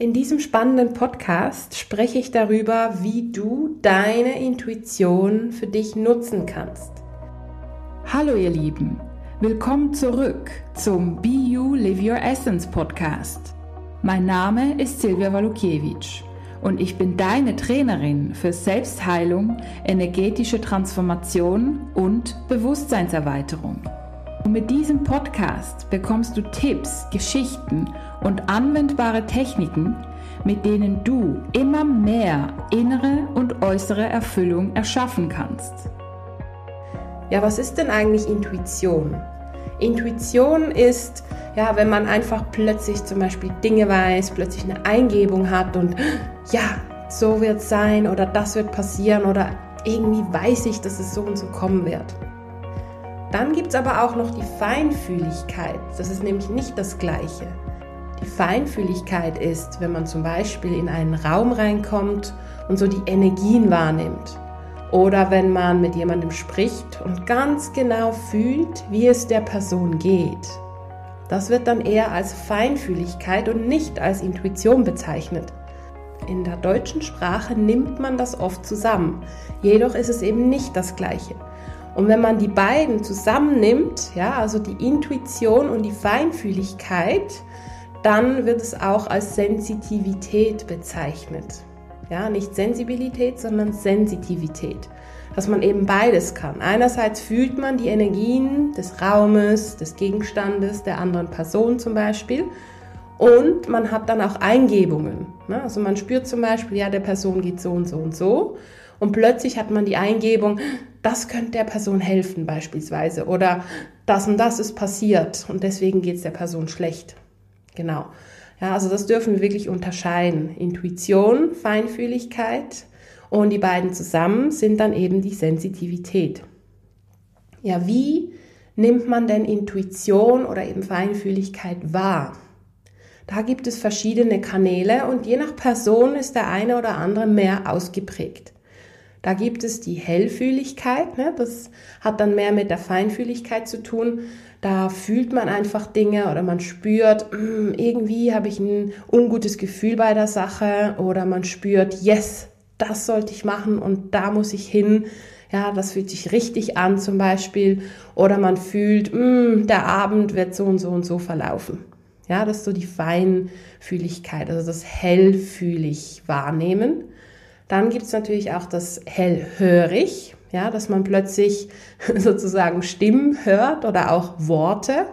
In diesem spannenden Podcast spreche ich darüber, wie du deine Intuition für dich nutzen kannst. Hallo ihr Lieben, willkommen zurück zum Be You Live Your Essence Podcast. Mein Name ist Silvia Walukiewicz und ich bin deine Trainerin für Selbstheilung, energetische Transformation und Bewusstseinserweiterung. Und mit diesem Podcast bekommst du Tipps, Geschichten und anwendbare Techniken, mit denen du immer mehr innere und äußere Erfüllung erschaffen kannst. Ja, was ist denn eigentlich Intuition? Intuition ist, ja, wenn man einfach plötzlich zum Beispiel Dinge weiß, plötzlich eine Eingebung hat und ja, so wird es sein oder das wird passieren oder irgendwie weiß ich, dass es so und so kommen wird. Dann gibt es aber auch noch die Feinfühligkeit. Das ist nämlich nicht das Gleiche. Die Feinfühligkeit ist, wenn man zum Beispiel in einen Raum reinkommt und so die Energien wahrnimmt. Oder wenn man mit jemandem spricht und ganz genau fühlt, wie es der Person geht. Das wird dann eher als Feinfühligkeit und nicht als Intuition bezeichnet. In der deutschen Sprache nimmt man das oft zusammen. Jedoch ist es eben nicht das Gleiche. Und wenn man die beiden zusammennimmt, ja, also die Intuition und die Feinfühligkeit, dann wird es auch als Sensitivität bezeichnet. Ja, nicht Sensibilität, sondern Sensitivität. Dass man eben beides kann. Einerseits fühlt man die Energien des Raumes, des Gegenstandes, der anderen Person zum Beispiel. Und man hat dann auch Eingebungen. Ne? Also man spürt zum Beispiel, ja, der Person geht so und so und so. Und plötzlich hat man die Eingebung, das könnte der Person helfen beispielsweise. Oder das und das ist passiert und deswegen geht es der Person schlecht. Genau. Ja, also das dürfen wir wirklich unterscheiden. Intuition, Feinfühligkeit und die beiden zusammen sind dann eben die Sensitivität. Ja, wie nimmt man denn Intuition oder eben Feinfühligkeit wahr? Da gibt es verschiedene Kanäle und je nach Person ist der eine oder andere mehr ausgeprägt. Da gibt es die Hellfühligkeit, ne? das hat dann mehr mit der Feinfühligkeit zu tun. Da fühlt man einfach Dinge oder man spürt, mm, irgendwie habe ich ein ungutes Gefühl bei der Sache oder man spürt, yes, das sollte ich machen und da muss ich hin. Ja, das fühlt sich richtig an zum Beispiel. Oder man fühlt, mm, der Abend wird so und so und so verlaufen. Ja, das ist so die Feinfühligkeit, also das hellfühlig wahrnehmen. Dann gibt es natürlich auch das hellhörig, ja, dass man plötzlich sozusagen Stimmen hört oder auch Worte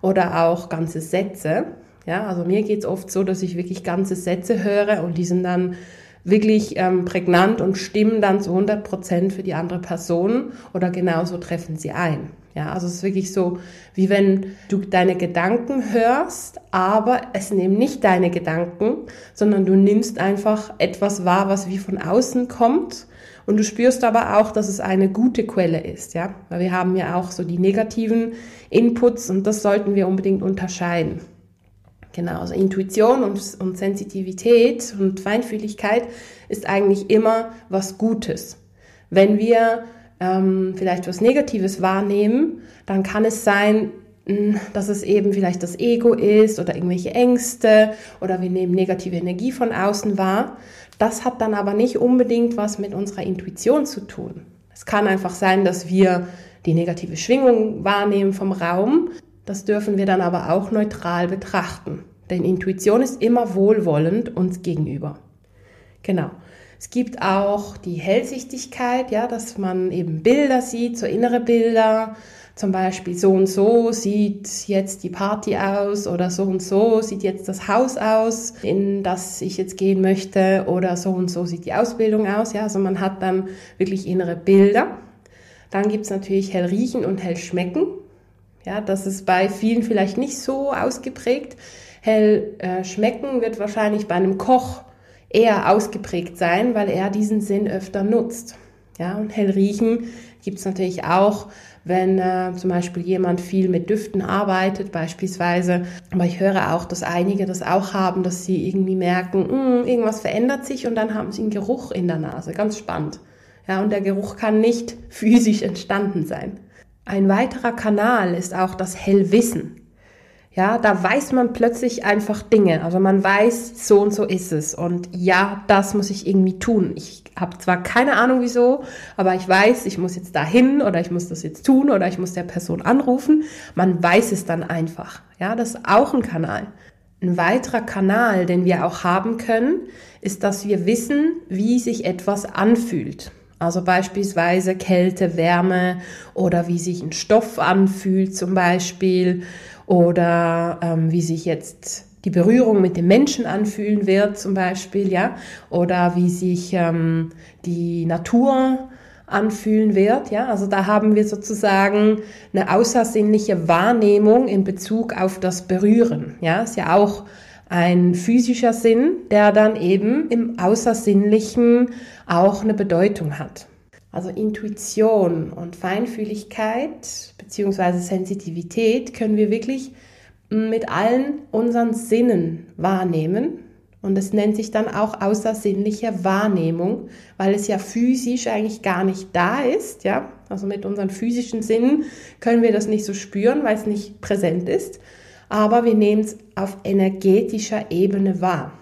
oder auch ganze Sätze. Ja, also mir geht es oft so, dass ich wirklich ganze Sätze höre und die sind dann wirklich ähm, prägnant und stimmen dann zu 100 Prozent für die andere Person oder genauso treffen sie ein. Ja, also es ist wirklich so, wie wenn du deine Gedanken hörst, aber es nehmen nicht deine Gedanken, sondern du nimmst einfach etwas wahr, was wie von außen kommt. Und du spürst aber auch, dass es eine gute Quelle ist, ja. Weil wir haben ja auch so die negativen Inputs und das sollten wir unbedingt unterscheiden. Genau, also Intuition und, und Sensitivität und Feinfühligkeit ist eigentlich immer was Gutes. Wenn wir ähm, vielleicht was Negatives wahrnehmen, dann kann es sein, dass es eben vielleicht das Ego ist oder irgendwelche Ängste oder wir nehmen negative Energie von außen wahr. Das hat dann aber nicht unbedingt was mit unserer Intuition zu tun. Es kann einfach sein, dass wir die negative Schwingung wahrnehmen vom Raum. Das dürfen wir dann aber auch neutral betrachten. Denn Intuition ist immer wohlwollend uns gegenüber. Genau. Es gibt auch die Hellsichtigkeit, ja, dass man eben Bilder sieht, so innere Bilder. Zum Beispiel so und so sieht jetzt die Party aus oder so und so sieht jetzt das Haus aus, in das ich jetzt gehen möchte oder so und so sieht die Ausbildung aus. Ja, also man hat dann wirklich innere Bilder. Dann gibt es natürlich hell riechen und hell schmecken. Ja, das ist bei vielen vielleicht nicht so ausgeprägt. Hell äh, schmecken wird wahrscheinlich bei einem Koch eher ausgeprägt sein, weil er diesen Sinn öfter nutzt. Ja, und hell riechen gibt es natürlich auch, wenn äh, zum Beispiel jemand viel mit Düften arbeitet, beispielsweise. Aber ich höre auch, dass einige das auch haben, dass sie irgendwie merken, hm, irgendwas verändert sich und dann haben sie einen Geruch in der Nase. Ganz spannend. Ja, und der Geruch kann nicht physisch entstanden sein. Ein weiterer Kanal ist auch das Hellwissen. Ja, da weiß man plötzlich einfach Dinge. Also man weiß, so und so ist es. Und ja, das muss ich irgendwie tun. Ich habe zwar keine Ahnung wieso, aber ich weiß, ich muss jetzt dahin oder ich muss das jetzt tun oder ich muss der Person anrufen. Man weiß es dann einfach. Ja, das ist auch ein Kanal. Ein weiterer Kanal, den wir auch haben können, ist, dass wir wissen, wie sich etwas anfühlt. Also beispielsweise Kälte, Wärme oder wie sich ein Stoff anfühlt zum Beispiel oder ähm, wie sich jetzt die Berührung mit dem Menschen anfühlen wird zum Beispiel, ja, oder wie sich ähm, die Natur anfühlen wird, ja, also da haben wir sozusagen eine außersinnliche Wahrnehmung in Bezug auf das Berühren, ja, ist ja auch ein physischer Sinn, der dann eben im Außersinnlichen auch eine Bedeutung hat. Also Intuition und Feinfühligkeit bzw. Sensitivität können wir wirklich mit allen unseren Sinnen wahrnehmen. Und es nennt sich dann auch außersinnliche Wahrnehmung, weil es ja physisch eigentlich gar nicht da ist. Ja? Also mit unseren physischen Sinnen können wir das nicht so spüren, weil es nicht präsent ist. Aber wir nehmen es auf energetischer Ebene wahr.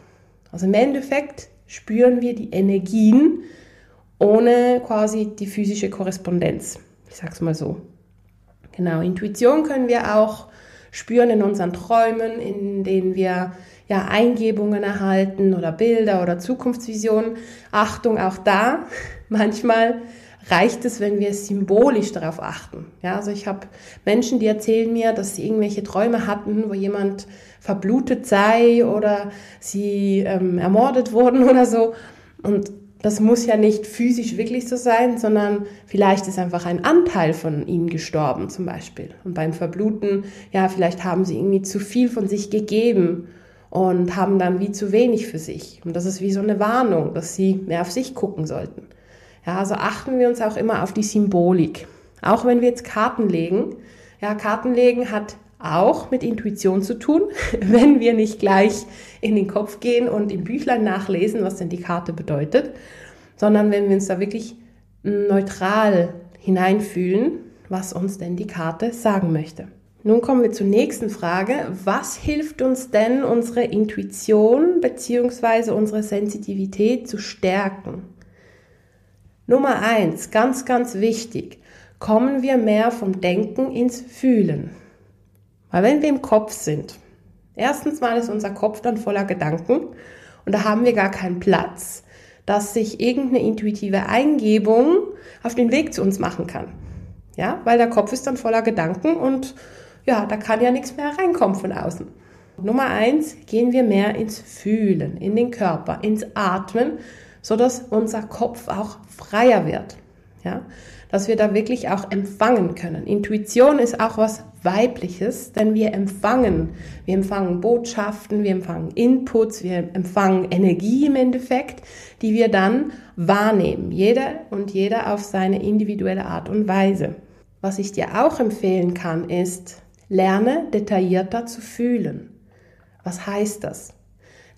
Also im Endeffekt spüren wir die Energien, ohne quasi die physische Korrespondenz. Ich sag's mal so. Genau, Intuition können wir auch spüren in unseren Träumen, in denen wir ja Eingebungen erhalten oder Bilder oder Zukunftsvisionen. Achtung, auch da, manchmal reicht es, wenn wir symbolisch darauf achten. Ja, also ich habe Menschen, die erzählen mir, dass sie irgendwelche Träume hatten, wo jemand verblutet sei oder sie ähm, ermordet wurden oder so. Und das muss ja nicht physisch wirklich so sein, sondern vielleicht ist einfach ein Anteil von ihnen gestorben zum Beispiel. Und beim Verbluten, ja, vielleicht haben sie irgendwie zu viel von sich gegeben und haben dann wie zu wenig für sich. Und das ist wie so eine Warnung, dass sie mehr auf sich gucken sollten. Ja, also achten wir uns auch immer auf die Symbolik. Auch wenn wir jetzt Karten legen. Ja, Karten legen hat auch mit Intuition zu tun, wenn wir nicht gleich in den Kopf gehen und im Büchlein nachlesen, was denn die Karte bedeutet, sondern wenn wir uns da wirklich neutral hineinfühlen, was uns denn die Karte sagen möchte. Nun kommen wir zur nächsten Frage. Was hilft uns denn, unsere Intuition bzw. unsere Sensitivität zu stärken? Nummer eins, ganz, ganz wichtig, kommen wir mehr vom Denken ins Fühlen. Weil wenn wir im Kopf sind, erstens mal ist unser Kopf dann voller Gedanken und da haben wir gar keinen Platz, dass sich irgendeine intuitive Eingebung auf den Weg zu uns machen kann. Ja, weil der Kopf ist dann voller Gedanken und ja, da kann ja nichts mehr reinkommen von außen. Nummer eins, gehen wir mehr ins Fühlen, in den Körper, ins Atmen, so dass unser Kopf auch freier wird. Ja, dass wir da wirklich auch empfangen können. Intuition ist auch was Weibliches, denn wir empfangen. Wir empfangen Botschaften, wir empfangen Inputs, wir empfangen Energie im Endeffekt, die wir dann wahrnehmen. Jeder und jeder auf seine individuelle Art und Weise. Was ich dir auch empfehlen kann, ist, lerne detaillierter zu fühlen. Was heißt das?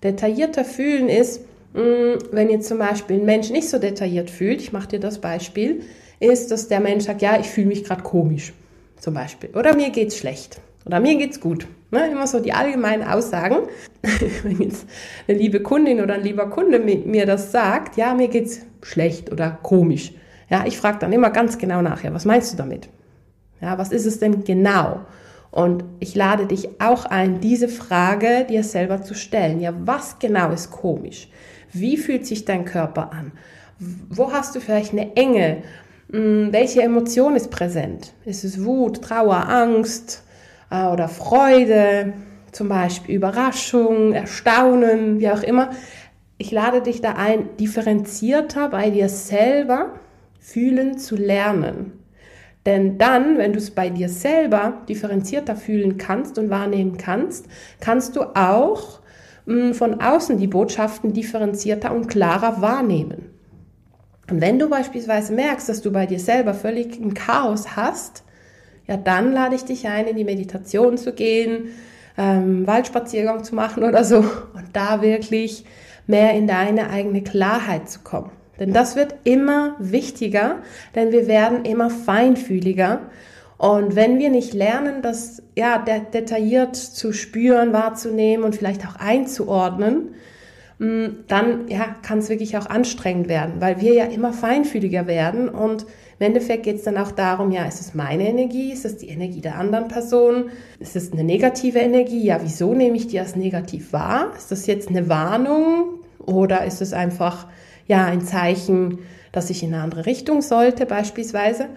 Detaillierter fühlen ist, mm, wenn jetzt zum Beispiel ein Mensch nicht so detailliert fühlt, ich mache dir das Beispiel, ist, dass der Mensch sagt, ja, ich fühle mich gerade komisch, zum Beispiel. Oder mir geht's schlecht. Oder mir geht's gut. Ne? Immer so die allgemeinen Aussagen. Wenn jetzt eine liebe Kundin oder ein lieber Kunde mir das sagt, ja, mir geht's schlecht oder komisch. Ja, ich frage dann immer ganz genau nach, ja, was meinst du damit? Ja, was ist es denn genau? Und ich lade dich auch ein, diese Frage dir selber zu stellen. Ja, was genau ist komisch? Wie fühlt sich dein Körper an? Wo hast du vielleicht eine Enge? Hm, welche Emotion ist präsent? Ist es Wut, Trauer, Angst äh, oder Freude? Zum Beispiel Überraschung, Erstaunen, wie auch immer. Ich lade dich da ein, differenzierter bei dir selber fühlen zu lernen. Denn dann, wenn du es bei dir selber differenzierter fühlen kannst und wahrnehmen kannst, kannst du auch mh, hm, von außen die Botschaften differenzierter und klarer wahrnehmen. Und wenn du beispielsweise merkst, dass du bei dir selber völlig ein Chaos hast, ja, dann lade ich dich ein, in die Meditation zu gehen, ähm, Waldspaziergang zu machen oder so und da wirklich mehr in deine eigene Klarheit zu kommen. Denn das wird immer wichtiger, denn wir werden immer feinfühliger Und wenn wir nicht lernen, das ja detailliert zu spüren, wahrzunehmen und vielleicht auch einzuordnen, dann ja, kann es wirklich auch anstrengend werden, weil wir ja immer feinfühliger werden und im Endeffekt geht es dann auch darum, ja, ist es meine Energie, ist es die Energie der anderen Person, ist es eine negative Energie, ja, wieso nehme ich die als negativ wahr? Ist das jetzt eine Warnung oder ist es einfach ja ein Zeichen, dass ich in eine andere Richtung sollte beispielsweise?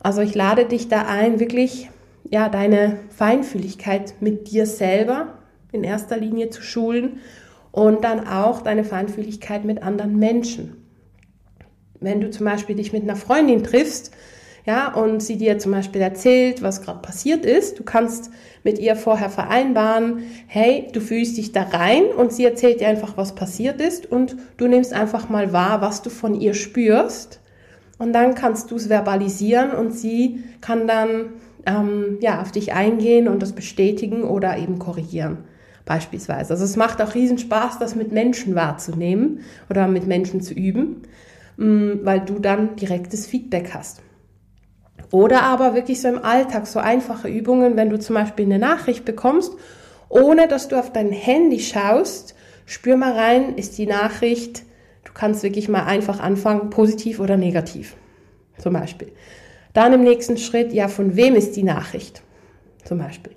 Also ich lade dich da ein, wirklich ja deine Feinfühligkeit mit dir selber in erster Linie zu schulen und dann auch deine Feinfühligkeit mit anderen Menschen. Wenn du zum Beispiel dich mit einer Freundin triffst, ja, und sie dir zum Beispiel erzählt, was gerade passiert ist, du kannst mit ihr vorher vereinbaren, hey, du fühlst dich da rein und sie erzählt dir einfach, was passiert ist und du nimmst einfach mal wahr, was du von ihr spürst und dann kannst du es verbalisieren und sie kann dann ähm, ja, auf dich eingehen und das bestätigen oder eben korrigieren beispielsweise. Also es macht auch riesen Spaß, das mit Menschen wahrzunehmen oder mit Menschen zu üben, mm, weil du dann direktes Feedback hast. Oder aber wirklich so im Alltag, so einfache Übungen, wenn du zum Beispiel eine Nachricht bekommst, ohne dass du auf dein Handy schaust, spür mal rein, ist die Nachricht Du kannst wirklich mal einfach anfangen, positiv oder negativ. Zum Beispiel. Dann im nächsten Schritt, ja, von wem ist die Nachricht? Zum Beispiel.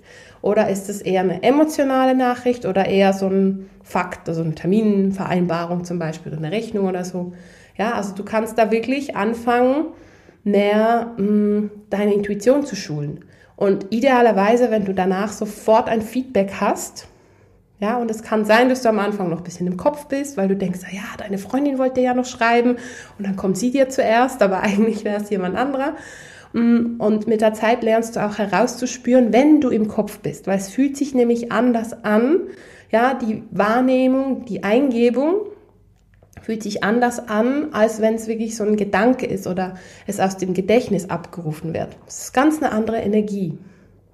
Oder ist es eher eine emotionale Nachricht oder eher so ein Fakt, also eine Terminvereinbarung zum Beispiel oder eine Rechnung oder so. Ja, also du kannst da wirklich anfangen, mehr mh, mm, deine Intuition zu schulen. Und idealerweise, wenn du danach sofort ein Feedback hast, ja, und es kann sein, dass du am Anfang noch ein bisschen im Kopf bist, weil du denkst, ja, deine Freundin wollte ja noch schreiben und dann kommt sie dir zuerst, aber eigentlich wäre es jemand anderer. Mm, und mit der Zeit lernst du auch herauszuspüren, wenn du im Kopf bist, weil es fühlt sich nämlich anders an. Ja, die Wahrnehmung, die Eingebung fühlt sich anders an, als wenn es wirklich so ein Gedanke ist oder es aus dem Gedächtnis abgerufen wird. Es ist ganz eine andere Energie.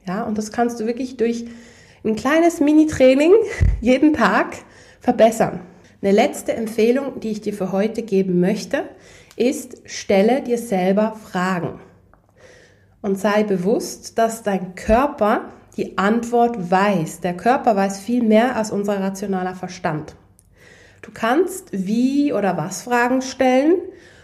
Ja, und das kannst du wirklich durch ein kleines Mini-Training jeden Tag verbessern. Eine letzte Empfehlung, die ich dir für heute geben möchte, ist, stelle dir selber Fragen. Und sei bewusst, dass dein Körper die Antwort weiß. Der Körper weiß viel mehr als unser rationaler Verstand. Du kannst wie oder was Fragen stellen,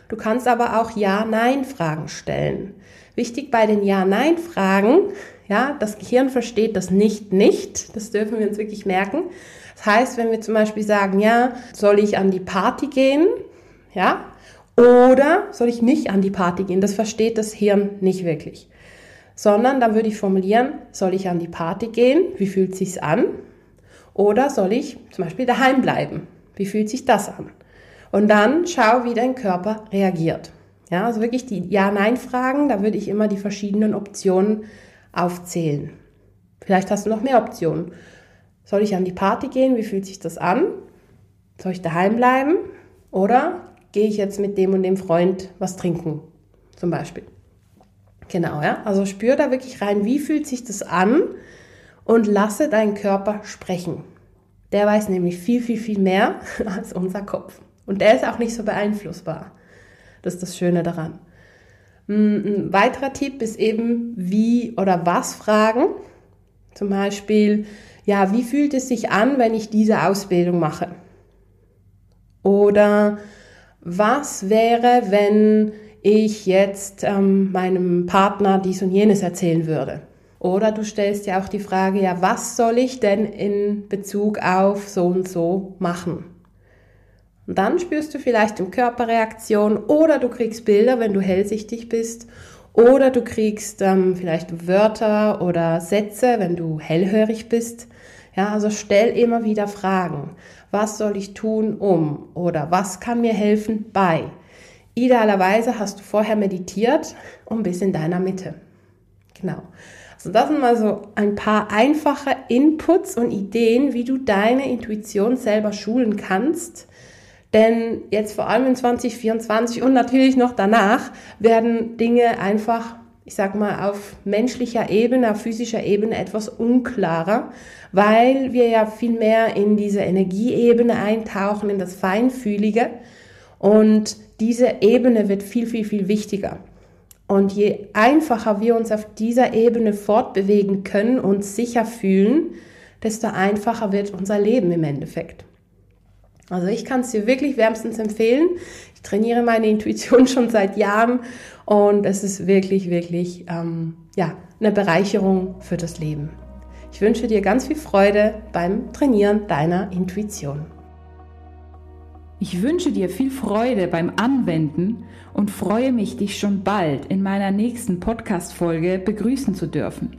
du kannst aber auch Ja-Nein-Fragen stellen. Wichtig bei den Ja-Nein-Fragen ja, das Gehirn versteht das nicht nicht. Das dürfen wir uns wirklich merken. Das heißt, wenn wir zum Beispiel sagen, ja, soll ich an die Party gehen? Ja, oder soll ich nicht an die Party gehen? Das versteht das Hirn nicht wirklich. Sondern dann würde ich formulieren, soll ich an die Party gehen? Wie fühlt sich's an? Oder soll ich zum Beispiel daheim bleiben? Wie fühlt sich das an? Und dann schau, wie dein Körper reagiert. Ja, also wirklich die Ja-Nein-Fragen, da würde ich immer die verschiedenen Optionen aufzählen. Vielleicht hast du noch mehr Optionen. Soll ich an die Party gehen? Wie fühlt sich das an? Soll ich daheim bleiben? Oder gehe ich jetzt mit dem und dem Freund was trinken? Zum Beispiel. Genau, ja. Also spür da wirklich rein, wie fühlt sich das an und lasse deinen Körper sprechen. Der weiß nämlich viel, viel, viel mehr als unser Kopf. Und der ist auch nicht so beeinflussbar. Das ist das Schöne daran. Ein weiterer Tipp ist eben, wie oder was fragen. Zum Beispiel, ja, wie fühlt es sich an, wenn ich diese Ausbildung mache? Oder was wäre, wenn ich jetzt ähm, meinem Partner dies und jenes erzählen würde? Oder du stellst ja auch die Frage, ja, was soll ich denn in Bezug auf so und so machen? Und dann spürst du vielleicht im Körperreaktion oder du kriegst Bilder, wenn du hellsichtig bist. Oder du kriegst ähm, vielleicht Wörter oder Sätze, wenn du hellhörig bist. Ja, also stell immer wieder Fragen. Was soll ich tun, um? Oder was kann mir helfen bei? Idealerweise hast du vorher meditiert und bist in deiner Mitte. Genau. Also das sind mal so ein paar einfache Inputs und Ideen, wie du deine Intuition selber schulen kannst, denn jetzt vor allem in 2024 und natürlich noch danach werden Dinge einfach, ich sag mal, auf menschlicher Ebene, auf physischer Ebene etwas unklarer, weil wir ja viel mehr in diese Energieebene eintauchen, in das Feinfühlige. Und diese Ebene wird viel, viel, viel wichtiger. Und je einfacher wir uns auf dieser Ebene fortbewegen können und sicher fühlen, desto einfacher wird unser Leben im Endeffekt. Also ich kann es dir wirklich wärmstens empfehlen. Ich trainiere meine Intuition schon seit Jahren und es ist wirklich, wirklich ähm, ja, eine Bereicherung für das Leben. Ich wünsche dir ganz viel Freude beim Trainieren deiner Intuition. Ich wünsche dir viel Freude beim Anwenden und freue mich, dich schon bald in meiner nächsten Podcast-Folge begrüßen zu dürfen.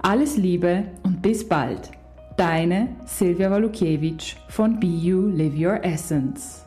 Alles Liebe und bis bald. Deine Silvia Walukiewicz von You Live Your Essence.